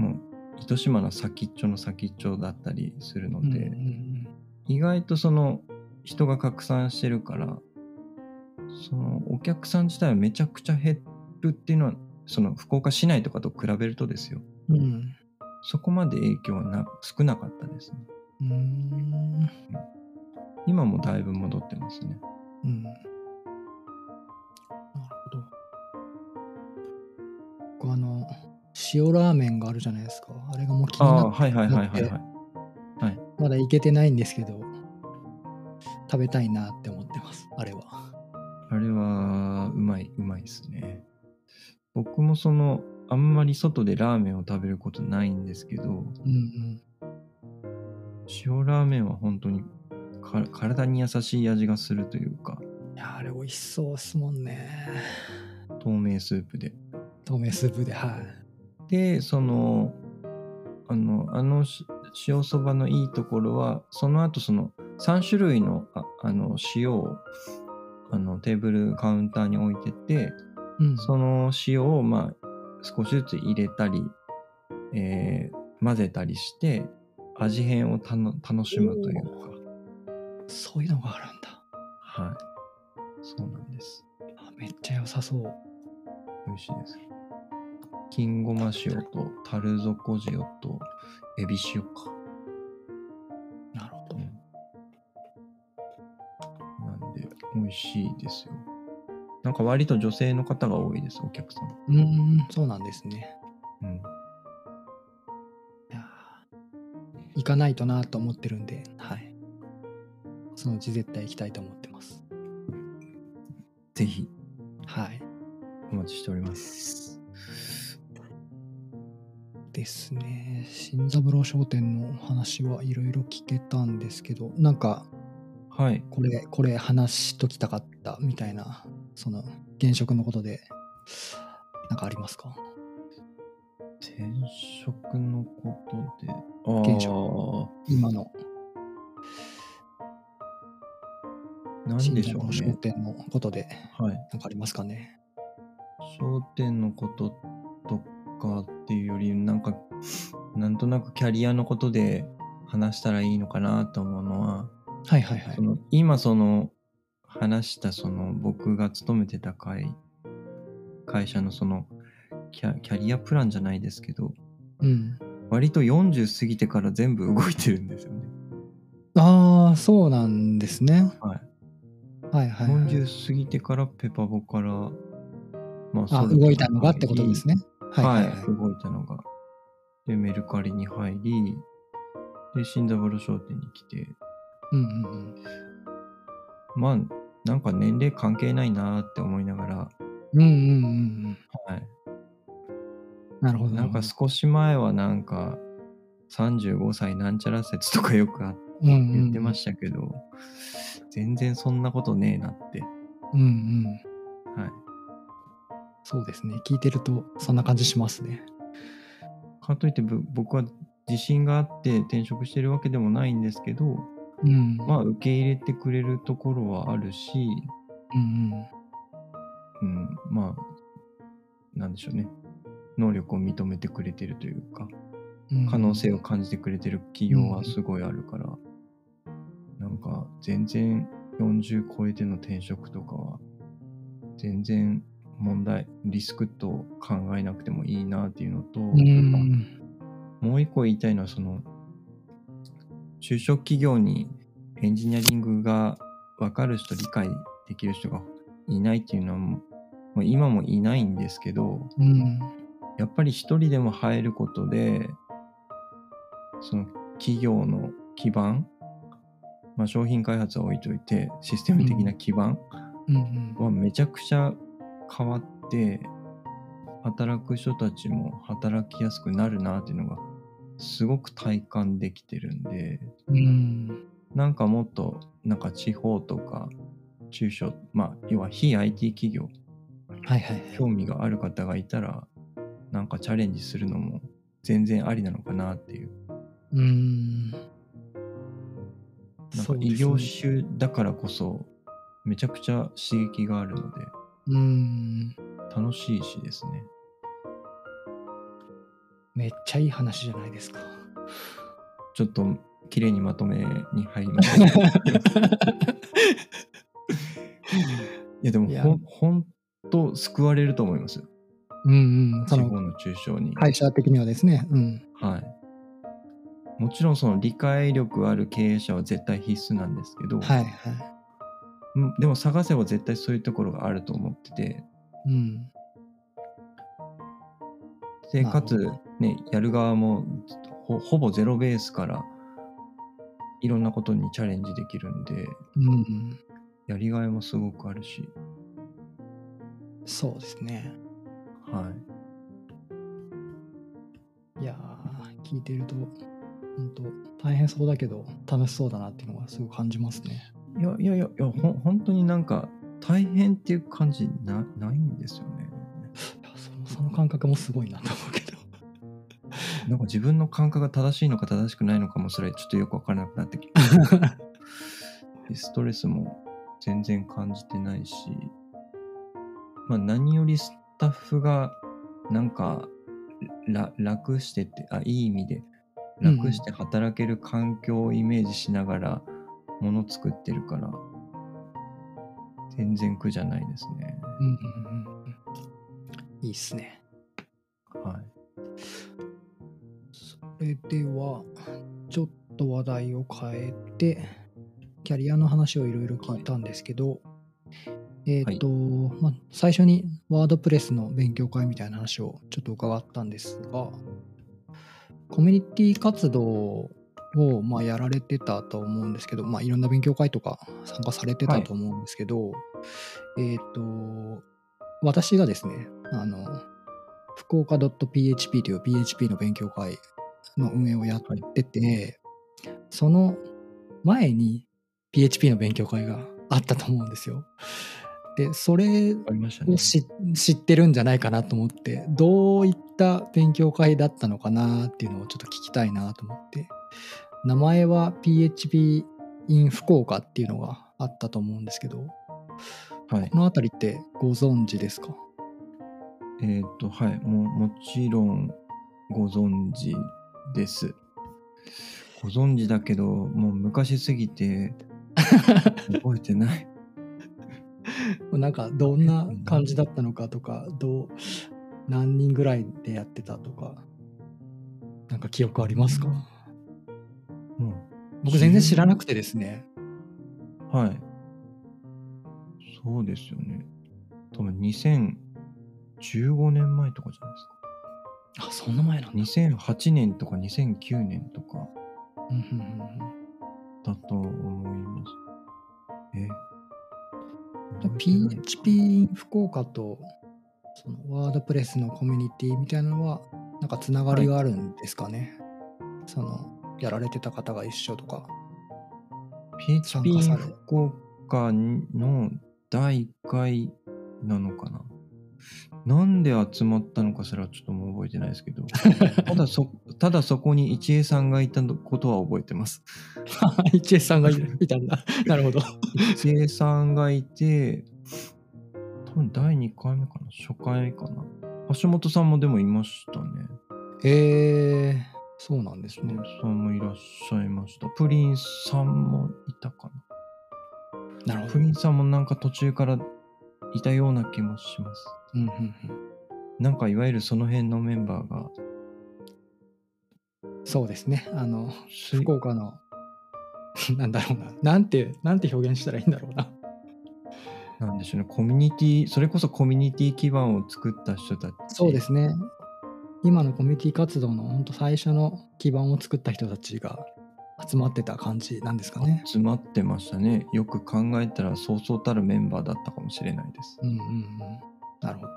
もう糸島の先っちょの先っちょだったりするので、うんうん意外とその人が拡散してるからそのお客さん自体はめちゃくちゃ減るっていうのはその福岡市内とかと比べるとですようん。うん。そこまで影響はな少なかったですねうーん。今もだいぶ戻ってますねうん。塩ラーメンがあるじゃないですか。あれがもう気にあなっあはいはいはいはいはいまだ行けてないんですけど、食べたいなって思ってます。あれは。あれはうまいうまいですね僕もそのあんまり外でラーメンを食べることないんですけどうんうん。塩ラーメンは本当にか体に優しい味がするというかいや、あれ美味しそうですもんね。透明スープで透明スープで、はい。でそのあのあのし塩そばのいいところはその後その3種類のああの塩をあのテーブルカウンターに置いててうん。その塩をまあ少しずつ入れたり、えー混ぜたりして味変をたの楽しむというかそういうのがあるんだ。はいそうなんですあめっちゃ良さそう。美味しいです金ごま塩と樽底塩とエビ塩かなるほど。なんで、美味しいですよ。なんか割と女性の方が多いです、お客さん。うーん、そうなんですね。うん。いやー行かないとなと思ってるんで、はい。そのうち絶対行きたいと思ってます。ぜひ、はい。お待ちしております。ですね。新三郎商店の話はいろいろ聞けたんですけど、なんか、はい。これ、これ話しときたかったみたいな、その、現職のことで、なんかありますか？転職のことで。現あ今のあ、なん新でしょう三郎商ね。店のことで、はい。なんかありますかね？商店のこととかっていうより、なんか、なんとなくキャリアのことで話したらいいのかなと思うのは、はいはいはいそ。の今その話したその僕が勤めてた会会社のそのキャキャリアプランじゃないですけどうん。割と40過ぎてから全部動いてるんですよね。ああ、そうなんですね。はい、はいはい、はい。40過ぎてからペパボから、まあ、動いたのがってことですね。ね。ははいい、はいはい。動いたのが。で、メルカリに入り、で、新三郎商店に来て、うんうんうん。まあ、なんか年齢関係ないなーって思いながら、うんうんうんはい。なるほど。なんか少し前はなんか35歳なんちゃら説とかよくあうんうん、言ってましたけど、全然そんなことねえなって。うんうん。はい。そうですね。聞いてるとそんな感じしますね。かといってぶ僕は自信があって転職してるわけでもないんですけど、うん。まあ受け入れてくれるところはあるし、うんうん、まあ、なんでしょうね。能力を認めてくれてるというか、うん。可能性を感じてくれてる企業はすごいあるから、なんか全然40超えての転職とかは、全然問題、リスクと考えなくてもいいなっていうのと、うん。もう一個言いたいのは、その、中小企業にエンジニアリングが分かる人、理解できる人がいないっていうのはもう、今もいないんですけど、うん。やっぱり一人でも入ることで、その企業の基盤、まあ、商品開発は置いといて、システム的な基盤うん。はめちゃくちゃ変わって、働く人たちも働きやすくなるなっていうのがすごく体感できてるんで、うん。なんかもっとなんか地方とか中小、まあ要は非 IT 企業、はいはい。興味がある方がいたら、なんかチャレンジするのも全然ありなのかなっていう。うん。なんか異業種だからこそめちゃくちゃ刺激があるのでうん。楽しいしですね。めっちゃいい話じゃないですか。ちょっと綺麗にまとめに入りました。いやでもほんほんと救われると思いますよ。うんうん。その地方の中小に。会社的にはですね。うん。はい。もちろんその理解力ある経営者は絶対必須なんですけど、はいはい。うんでも探せば絶対そういうところがあると思ってて、うん。で、かつね、やる側もほほぼゼロベースからいろんなことにチャレンジできるんで、うん。やりがいもすごくあるし、そうですね。はい。いやー、聞いてると、本当大変そうだけど、楽しそうだなっていうのがすごく感じますね。いやいやいやいやほん本当になんか大変っていう感じなないんですよね。いやそのその感覚もすごいなと思うけど。なんか自分の感覚が正しいのか正しくないのかもそれちょっとよくわからなくなってきて でストレスも全然感じてないし、まあ何よりスタッフがなんから楽してて、あ、いい意味で楽して働ける環境をイメージしながらもの作ってるから、全然苦じゃないですね。うんうんうんうん。いいっすね。はい。それでは、ちょっと話題を変えて、キャリアの話をいろいろ聞いたんですけど、えっ、と、まあ、最初にワードプレスの勉強会みたいな話をちょっと伺ったんですが、コミュニティ活動をまあやられてたと思うんですけど、まあ、いろんな勉強会とか参加されてたと思うんですけど、えっ、と、私がですね、あの、福岡 .php という PHP の勉強会の運営をやってて、その前に PHP の勉強会があったと思うんですよ。で、それを。知知ってるんじゃないかなと思って、どういった勉強会だったのかなっていうのをちょっと聞きたいなと思って、名前は PHP in 福岡っていうのがあったと思うんですけど、はいこ。のあたりってご存知ですか？えっ、と、はい。ももちろんご存知です。ご存知だけど、もう昔すぎて 覚えてない。なんかどんな感じだったのかとか、どう、何人ぐらいでやってたとか、なんか記憶ありますか？も僕全然知らなくてですね。う、はい。そうですよね。多分2015年前とかじゃないですか。あ、そんな前なんだ。2008年とか2009年とかうんうんうんうんだと思います。え？PHP 福岡とそのワードプレスのコミュニティみたいなのはなんかつながりがあるんですかね、そのやられてた方が一緒とか PHP 参加され福岡の第1回なのかな？なんで集まったのかすらちょっともう覚えてないですけど、ただそただそこに一恵さんがいたことは覚えてます。一恵さんがいいたんだ。なるほど。一恵さんがいて、多分第2回目かな？初回かな？橋本さんもでもいましたね。へえそうなんですね。さんもいらっしゃいました。プリンさんもいたかな。なるほど。プリンさんもなんか途中からいたような気もします。うんうんうん。なんかいわゆるその辺のメンバーが、そうですね。あのす福岡の なんだろうな。なんてなんて表現したらいいんだろうな。なんでしょうね、コミュニティ、それこそコミュニティ基盤を作った人たち。そうですね今のコミュニティ活動の本当最初の基盤を作った人たちが集まってた感じなんですかね集まってましたね。よく考えたらそうそうたるメンバーだったかもしれないです。うんうんうんなるほど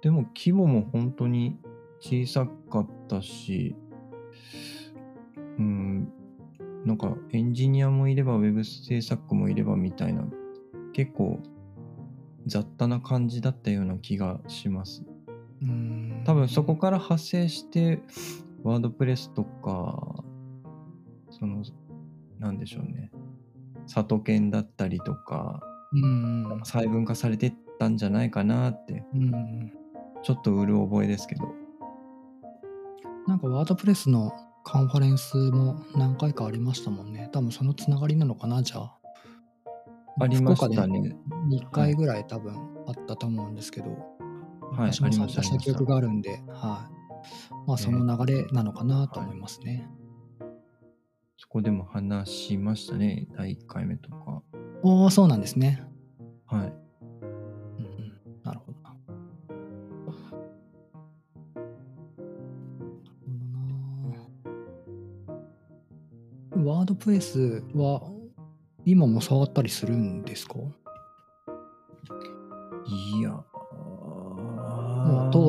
でも規模も本当に小さかったし、うん、なんかエンジニアもいればウェブ制作もいればみたいな、結構雑多な感じだったような気がします。うーん。多分そこから派生して、ワードプレスとか、その、なんでしょうね、里犬だったりとか、うん。うん細分化されてったんじゃないかなって、うん。うんちょっとうる覚えですけど。なんかワードプレスのカンファレンスも何回かありましたもんね。多分そのつながりなのかなじゃあ。ありましたね。2回ぐらい多分あったと思うんですけど、はい、私もありま。参加した記憶があるんで、はい。まあ、その流れなのかなと思いますね。そこでも話しましたね、第1回目とか。おお、そうなんですね。はい。うんうん、なるほどな。なるほどなワードプレスは今も触ったりするんですか？もいや、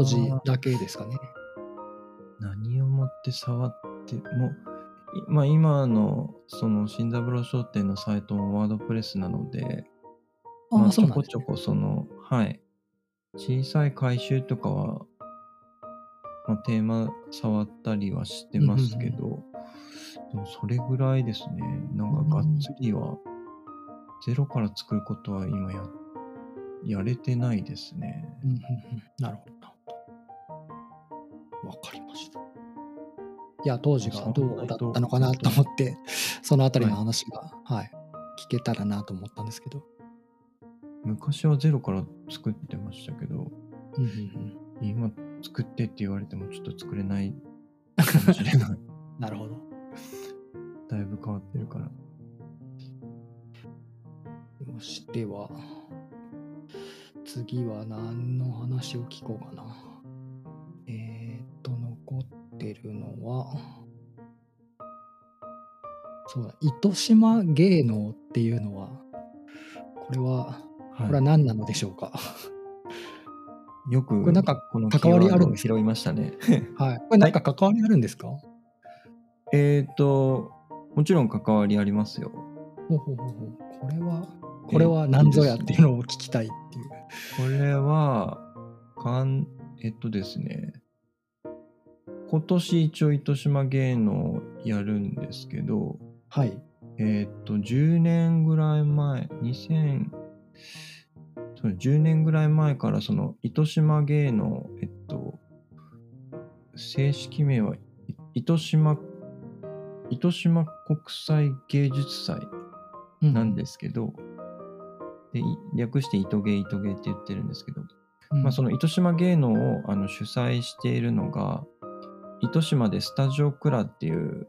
う当時だけですかね。何をもって触ってもいまあ今のその新三郎商店のサイトもワードプレスなので、まあち。ょこちょこそのはい小さい回収とかは、まあ、テーマ触ったりはしてますけど、でもそれぐらいですねなんかがっつりはゼロから作ることは今ややれてないですね。うんうんうんなるほど。わかりました。いや、当時がどうだったのかなと思って、そのあたりの話が、はい、聞けたらなと思ったんですけど。昔はゼロから作ってましたけど、うんうんうん今作ってって言われてもちょっと作れないかもしれない。なるほど。だいぶ変わってるから。よし、では、次は何の話を聞こうかな。てるのは、そうだ、糸島芸能っていうのは、これは、これはは何なのでしょうか？い、よくこれなんかこの関わりあるんですキーワードを拾いましたね。はい。これ何か関わりあるんですか、えっと、もちろん関わりありますよ。ほうほうほうほうこれは、これは何ぞやっていうのを聞きたいっていう。これは、かん、えっとですね、今年一応糸島芸能をやるんですけど、はい。えっと、10年ぐらい前、2000、そう10年ぐらい前からその糸島芸能、えっと、正式名はい糸島、糸島国際芸術祭なんですけど、でい略して糸芸糸芸って言ってるんですけど、うんまあ、その糸島芸能をあの主催しているのが糸島でスタジオクラっていう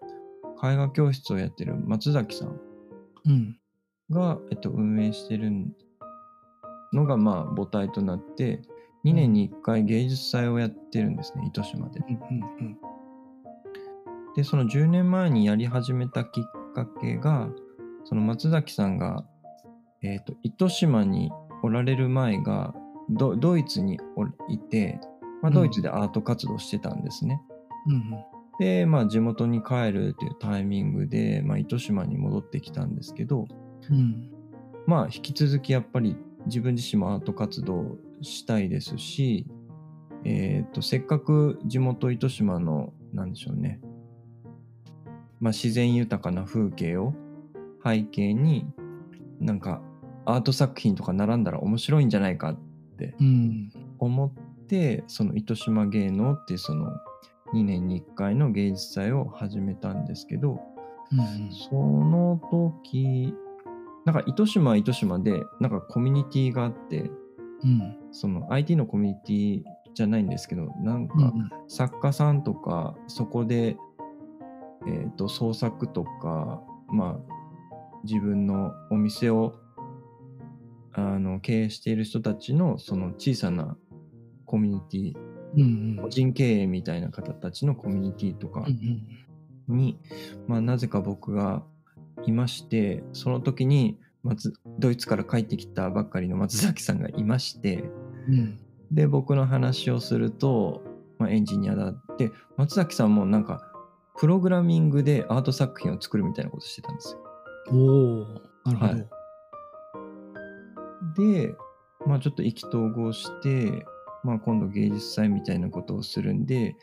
絵画教室をやってる松崎さんうん。が、えっと、運営してるのがまあ母体となって2年に1回芸術祭をやってるんですね糸島で。でその10年前にやり始めたきっかけがその松崎さんが、えっと糸島におられる前がドドイツにおいて、まあ、うんドイツでアート活動してたんですね。うんで、まあ、地元に帰るっていうタイミングで、まあ、糸島に戻ってきたんですけど、うん。うん。まあ、引き続きやっぱり自分自身もアート活動したいですし、えっ、と、せっかく地元糸島の、なんでしょうね、まあ、自然豊かな風景を背景に、なんか、アート作品とか並んだら面白いんじゃないかってうん。思って、その糸島芸能っていうその2年に1回の芸術祭を始めたんですけど、うん。その時、なんか糸島は糸島で、なんかコミュニティがあって、うん。その IT のコミュニティじゃないんですけど、なんうんか作家さんとか、そこで、えっ、と、創作とか、まあ、自分のお店を、あの、経営している人たちの、その小さなコミュニティ、うん。個人経営みたいな方たちのコミュニティとかうん。に、まあ、なぜか僕がいまして、その時に松、ドイツから帰ってきたばっかりの松崎さんがいまして、うん。で、僕の話をすると、まあ、エンジニアだって、松崎さんもなんか、プログラミングでアート作品を作るみたいなことしてたんですよ。おおなるほど。はいで、まあちょっと意気投合して、まあ今度芸術祭みたいなことをするんで、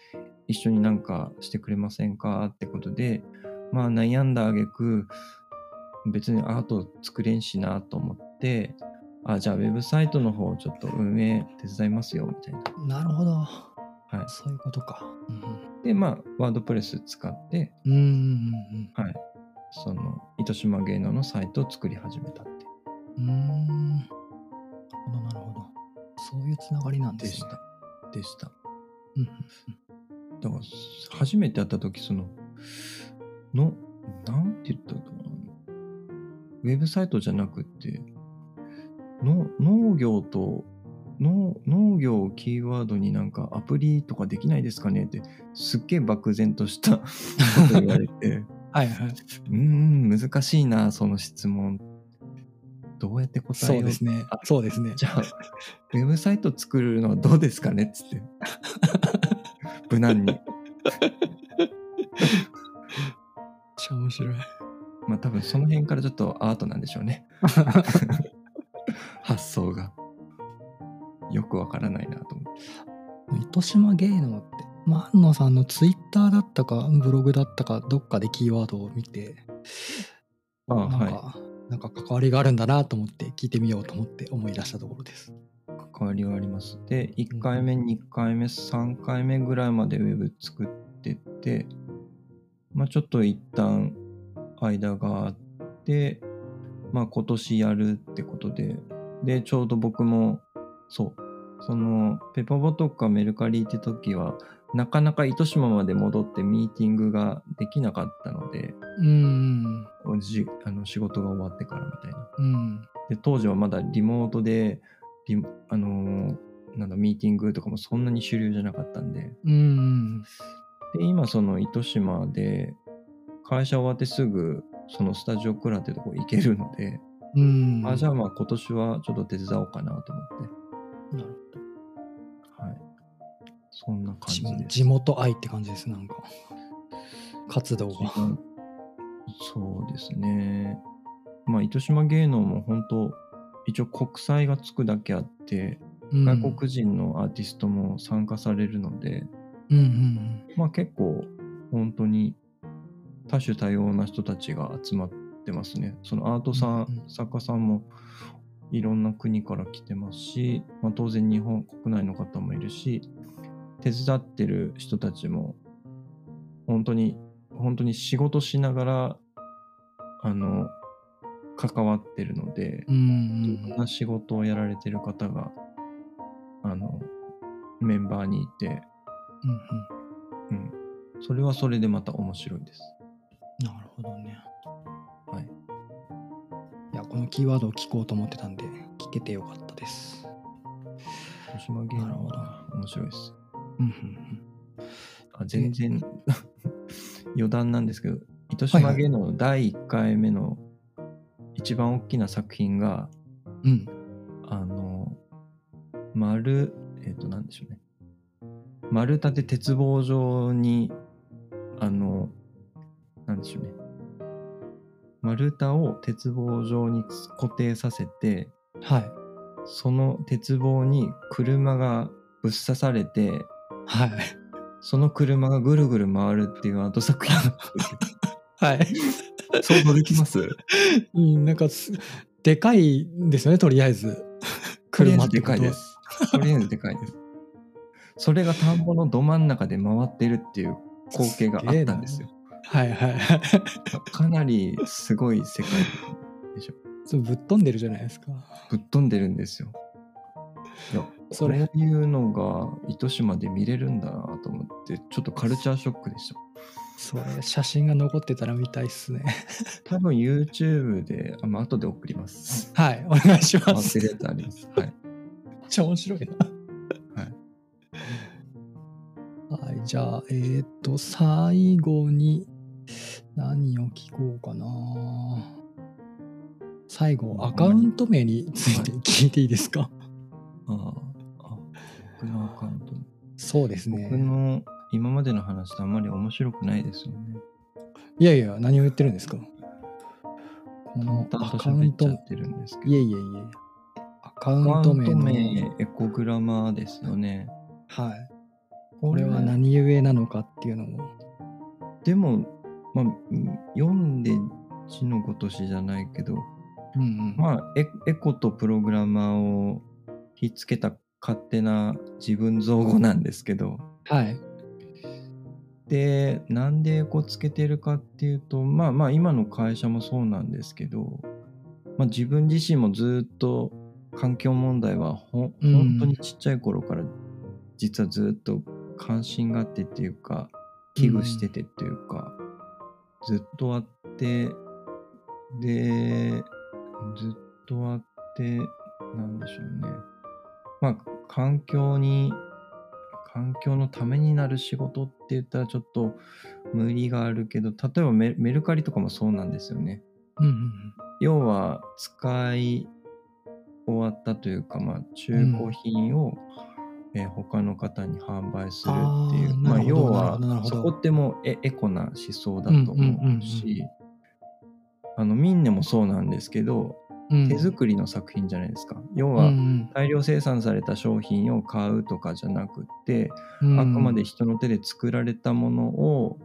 一緒になんかしてくれませんかってことで、まあ悩んだ挙句、別にアート作れんしなと思って、あ、じゃあウェブサイトの方ちょっと運営手伝いますよみたいな。なるほど。はい。そういうことか。で、まあワードプレス使って、うん。うん。うんはい。その、糸島芸能のサイトを作り始めたってうん。うん。なるほど、なるほど。そういうつながりなんでね。ですした。でした。うん。だから、初めて会った時、その、の、なんて言ったかな。ウェブサイトじゃなくて、の農業と、農農業をキーワードになんかアプリとかできないですかねって、すっげえ漠然としたこと言われて、はいはい。うーん、難しいな、その質問。どうやって答えようそうですねあ。そうですね。じゃあ、ウェブサイト作るのはどうですかねっつって。無難に。めっちゃ面白い。まあ多分その辺からちょっとアートなんでしょうね。発想が。よくわからないなと思って。糸島芸能って、万野さんのツイッターだったか、ブログだったか、どっかでキーワードを見て、ああ、なんか、はなんか関わりがあるんだなと思って聞いてみようと思って思い出したところです。い。関わりはあります。で、1回目、2回目、3回目ぐらいまでウェブ作ってって、まあちょっと一旦間があって、まあ今年やるってことで、で、ちょうど僕も、そう、その、ペパボとかメルカリって時は、なかなか糸島まで戻ってミーティングができなかったので、うん。じあの仕事が終わってからみたいな。うん。で、当時はまだリモートで、リあのーなんだ、ミーティングとかもそんなに主流じゃなかったんで、うん。で、今その糸島で、会社終わってすぐ、そのスタジオクラってとこ行けるので、うん。あ、じゃあまあ今年はちょっと手伝おうかなと思って、なるはい。そんな感じです。地元愛って感じです、なんか。活動が。そうですね。まあ、糸島芸能も本当、一応国際がつくだけあって、うん外国人のアーティストも参加されるので、うんうんまあ結構本当に多種多様な人たちが集まってますね。そのアートさん、うんうん作家さんもいろんな国から来てますし、まあ、当然日本国内の方もいるし、手伝ってる人たちも本当に、本当に仕事しながら、あの、関わってるので、うん。うんいろんな仕事をやられてる方が、あの、メンバーにいて、うんうん。うん。それはそれでまた面白いです。なるほどね。はい。いや、このキーワードを聞こうと思ってたんで、聞けてよかったです。広島芸能なるほどは面白いです。あ全然 余談なんですけど、糸島芸能の第1回目の一番大きな作品が、うん。うん。あの、丸、えっ、と、なんでしょうね。丸太で鉄棒状に、あの、なんでしょうね。丸太を鉄棒状に固定させて、はい。その鉄棒に車がぶっ刺されて、はい。その車がぐるぐる回るっていう後作品なんですはい。よ想像できます？うん、なんかす、でかいんですよね、とりあえず。車ってことはかいです。とりあえずでかいです。それが田んぼのど真ん中で回ってるっていう光景があったんですよ。はいはいはい。かなりすごい世界でしょ。ぶっ飛んでるじゃないですか。ぶっ飛んでるんですよ。いや、そういうのが糸島で見れるんだなと思って、ちょっとカルチャーショックでした。それ、写真が残ってたら見たいっすね。多分 YouTube で、あまあ後で送ります。はい、お願いします。るやつあります。はい。めっちゃ面白いな。はい。はい、じゃあ、えーっと、最後に何を聞こうかな。最後、アカウント名について聞いていいですか、ああ、あ僕のアカウント。そうですね僕。の今までの話とあんまり面白くないですよね。いやいや、何を言ってるんですか？このアカウント喋ってるんですけど。いえいえいえ、アカウント名の、名、エコグラマーですよね。はい。これは何故なのかっていうのも。でも、まあ、うん読んで字のごとしじゃないけど、うんうん。まあ、エエコとプログラマーをひっつけた勝手な自分造語なんですけど、はい。で、なんでエコつけてるかっていうと、まあまあ今の会社もそうなんですけど、まあ自分自身もずっと環境問題はほうん本当にちっちゃい頃から実はずっと関心があってっていうか、危惧しててっていうか、ずっとあって、で、ずっとあって、なんでしょうね。まあ環境に環境のためになる仕事って言ったらちょっと無理があるけど、例えばメメルカリとかもそうなんですよね。うんうん要は使い終わったというか、まあ、中古品を、えー他の方に販売するっていう、まあ、要はそこってもうエエコな思想だとうんうんうんう思うし、あのミンネもそうなんですけど、うん。手作りの作品じゃないですか。要うんは大量生産された商品を買うとかじゃなくて、うんあくまで人の手で作られたものを、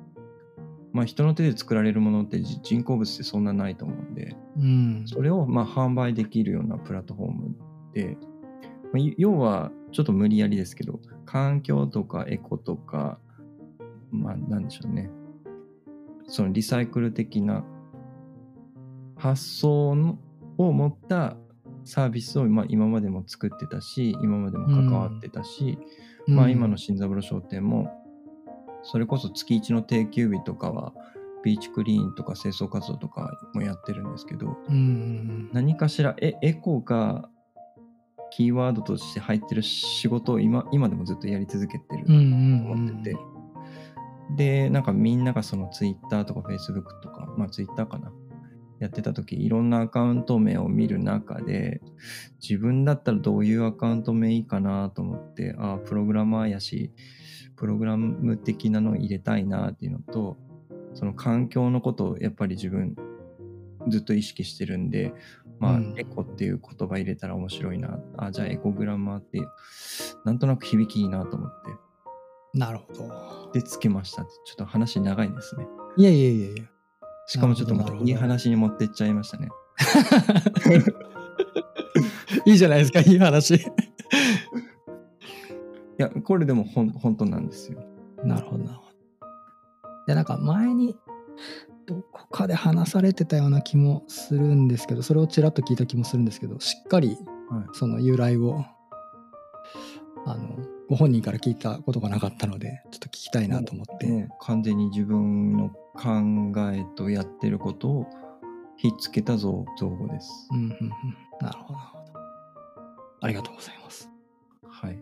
まあ人の手で作られるものってじ人工物ってそんなないと思うんで、うん。それをまあ販売できるようなプラットフォームで、まあい要はちょっと無理やりですけど、環境とかエコとか、まあなんでしょうね。そのリサイクル的な発想のを持ったサービスをまあ今までも作ってたし、今までも関わってたし、まあ今の新三郎商店も、それこそ月1の定休日とかは、ビーチクリーンとか清掃活動とかもやってるんですけど、うんうん何かしらエエコがキーワードとして入ってる仕事を今今でもずっとやり続けてるとうんうんうん。思ってて、で、なんかみんながそのツイッターとかフェイスブックとか、まあツイッターかな、やってた時いろんなアカウント名を見る中で、自分だったらどういうアカウント名いいかなと思って、ああ、プログラマーやし、プログラム的なのを入れたいなっていうのと、その環境のことをやっぱり自分ずっと意識してるんで、まあ、うんエコっていう言葉入れたら面白いな。あ、じゃあエコグラマーって、なんとなく響きいいなと思って。なるほど。で、つけました。ちょっと話長いですね。いやいやいやいや。しかもちょっとまたいい話に持ってっちゃいましたね。いいじゃないですか、いい話。いや、これでもほん本当なんですよ。なるほど、なるほど。で、なんか前に、どこかで話されてたような気もするんですけど、それをちらっと聞いた気もするんですけど、しっかりはいその由来を、あの、ご本人から聞いたことがなかったので、ちょっと聞きたいなと思って。完全に自分の考えとやってることをひっつけた造造語です。うんうんうん。なるほど。ありがとうございます。はい。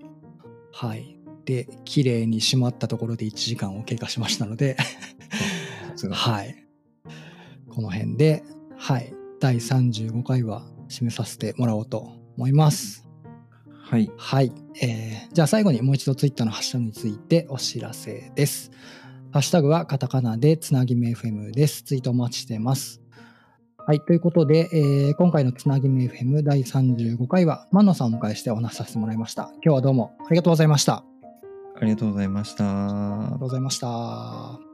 はい。で、綺麗に閉まったところで1時間を経過しましたので。はい。この辺で、はい。第35回は締めさせてもらおうと思います。はい。はい。えーじゃあ最後にもう一度ツイッターのハッシュタグについてお知らせです。ハッシュタグはカタカナでつなぎめ FM です。ツイートお待ちしてます。はい。ということで、えー今回のつなぎめ FM 第35回は、万野さんをお迎えしてお話しさせてもらいました。今日はどうもありがとうございました。あありがとうございましたりがとう。ございました。